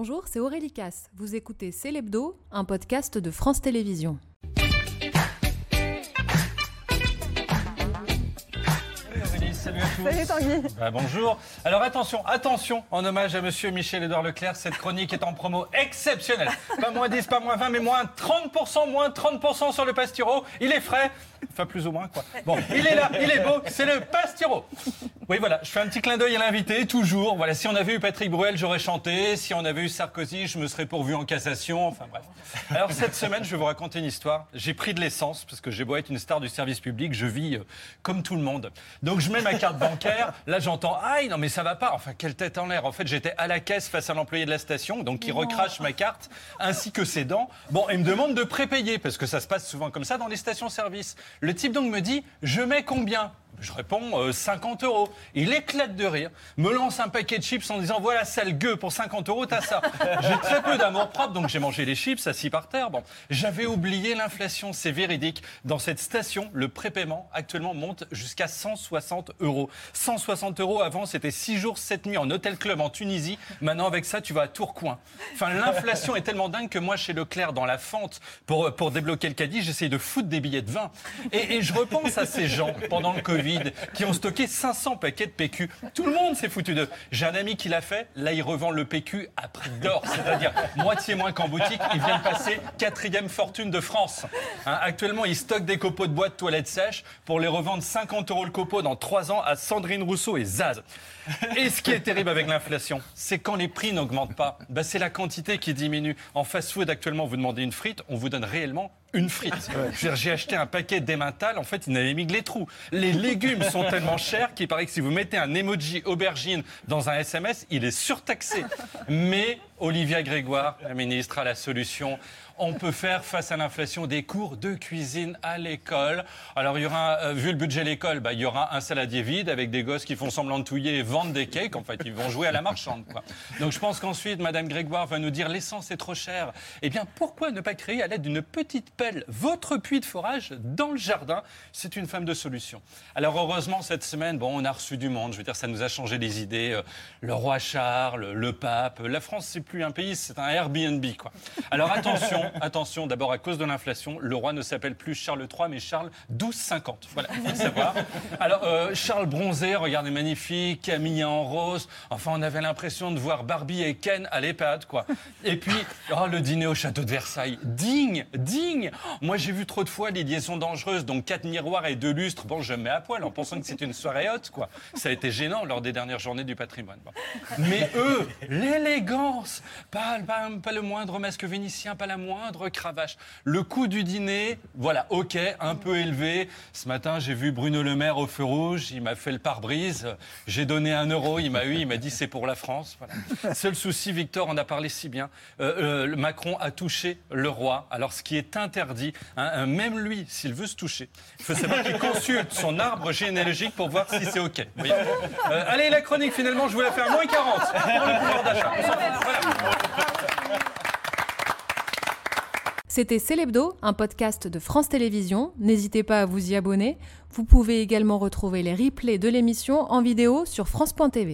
Bonjour, c'est Aurélie Casse. Vous écoutez C'est l'Hebdo, un podcast de France Télévisions. Salut à tous. Salut Tanguy. Bah, bonjour. Alors attention, attention, en hommage à monsieur Michel-Édouard Leclerc, cette chronique est en promo exceptionnelle. Pas moins 10, pas moins 20, mais moins 30%, moins 30% sur le pasturo. Il est frais. Enfin, plus ou moins, quoi. Bon, il est là, il est beau, c'est le pastiro. Oui, voilà, je fais un petit clin d'œil à l'invité, toujours. Voilà, si on avait eu Patrick Bruel, j'aurais chanté. Si on avait eu Sarkozy, je me serais pourvu en cassation. Enfin, bref. Alors, cette semaine, je vais vous raconter une histoire. J'ai pris de l'essence, parce que j'ai beau être une star du service public, je vis euh, comme tout le monde. Donc, je mets ma carte bancaire. Là, j'entends, aïe, non, mais ça va pas. Enfin, quelle tête en l'air. En fait, j'étais à la caisse face à l'employé de la station, donc il recrache ma carte, ainsi que ses dents. Bon, il me demande de prépayer, parce que ça se passe souvent comme ça dans les stations-service. Le type donc me dit, je mets combien? Je réponds euh, 50 euros. Il éclate de rire, me lance un paquet de chips en disant voilà sale gueux pour 50 euros t'as ça. J'ai très peu d'amour propre donc j'ai mangé les chips assis par terre. Bon, j'avais oublié l'inflation, c'est véridique. Dans cette station, le prépaiement actuellement monte jusqu'à 160 euros. 160 euros avant c'était 6 jours 7 nuits en hôtel club en Tunisie. Maintenant avec ça tu vas à Tourcoing. Enfin l'inflation est tellement dingue que moi chez Leclerc dans la fente pour pour débloquer le caddie j'essaye de foutre des billets de vin et, et je repense à ces gens pendant le Covid qui ont stocké 500 paquets de PQ. Tout le monde s'est foutu d'eux. J'ai un ami qui l'a fait. Là, il revend le PQ à prix d'or, c'est-à-dire moitié moins qu'en boutique. Il vient de passer quatrième fortune de France. Hein, actuellement, il stocke des copeaux de bois de toilettes sèches pour les revendre 50 euros le copeau dans 3 ans à Sandrine Rousseau et Zaz. Et ce qui est terrible avec l'inflation, c'est quand les prix n'augmentent pas, bah, c'est la quantité qui diminue. En fast-food, actuellement, vous demandez une frite, on vous donne réellement une frite. J'ai acheté un paquet d'Emmental, en fait, il n'avait mis que les trous. Les légumes sont tellement chers qu'il paraît que si vous mettez un emoji aubergine dans un SMS, il est surtaxé. Mais Olivia Grégoire, la ministre, a la solution. On peut faire face à l'inflation des cours de cuisine à l'école. Alors, il y aura, euh, vu le budget de l'école, bah, il y aura un saladier vide avec des gosses qui font semblant de touiller et vendent des cakes. En fait, ils vont jouer à la marchande. Quoi. Donc, je pense qu'ensuite, Madame Grégoire va nous dire l'essence est trop chère. Eh bien, pourquoi ne pas créer à l'aide d'une petite pelle votre puits de forage dans le jardin C'est une femme de solution. Alors, heureusement, cette semaine, bon, on a reçu du monde. Je veux dire, ça nous a changé les idées. Euh, Le roi Charles, le pape. La France, c'est plus un pays, c'est un Airbnb. Quoi. Alors, attention, attention, d'abord, à cause de l'inflation, le roi ne s'appelle plus Charles III, mais Charles XII50. Voilà, il faut le savoir. Alors, euh, Charles bronzé, regardez, magnifique, Camille en rose. Enfin, on avait l'impression de voir Barbie et Ken à l'EHPAD, quoi. Et puis, oh, le dîner au château de Versailles. Digne, digne. Moi, j'ai vu trop de fois les liaisons dangereuses, donc quatre miroirs et deux lustres. Bon, je me mets à poil en pensant que c'est une soirée haute, quoi. Ça a été gênant lors des dernières journées du patrimoine. Mais eux, l'élégance, pas, le moindre masque vénitien, pas la moindre cravache. Le coût du dîner, voilà, ok, un peu élevé. Ce matin, j'ai vu Bruno Le Maire au feu rouge, il m'a fait le pare-brise. J'ai donné un euro, il m'a eu, il m'a dit c'est pour la France. Seul souci, Victor en a parlé si bien. Euh, euh, Macron a touché le roi. Alors, ce qui est interdit, hein, euh, même lui, s'il veut se toucher, il faut savoir qu'il consulte son arbre généalogique pour voir si c'est ok. Vous Euh, allez, la chronique, finalement, je voulais faire moins 40 pour le pouvoir d'achat. C'était C'est l'Hebdo, un podcast de France Télévisions. N'hésitez pas à vous y abonner. Vous pouvez également retrouver les replays de l'émission en vidéo sur France.tv.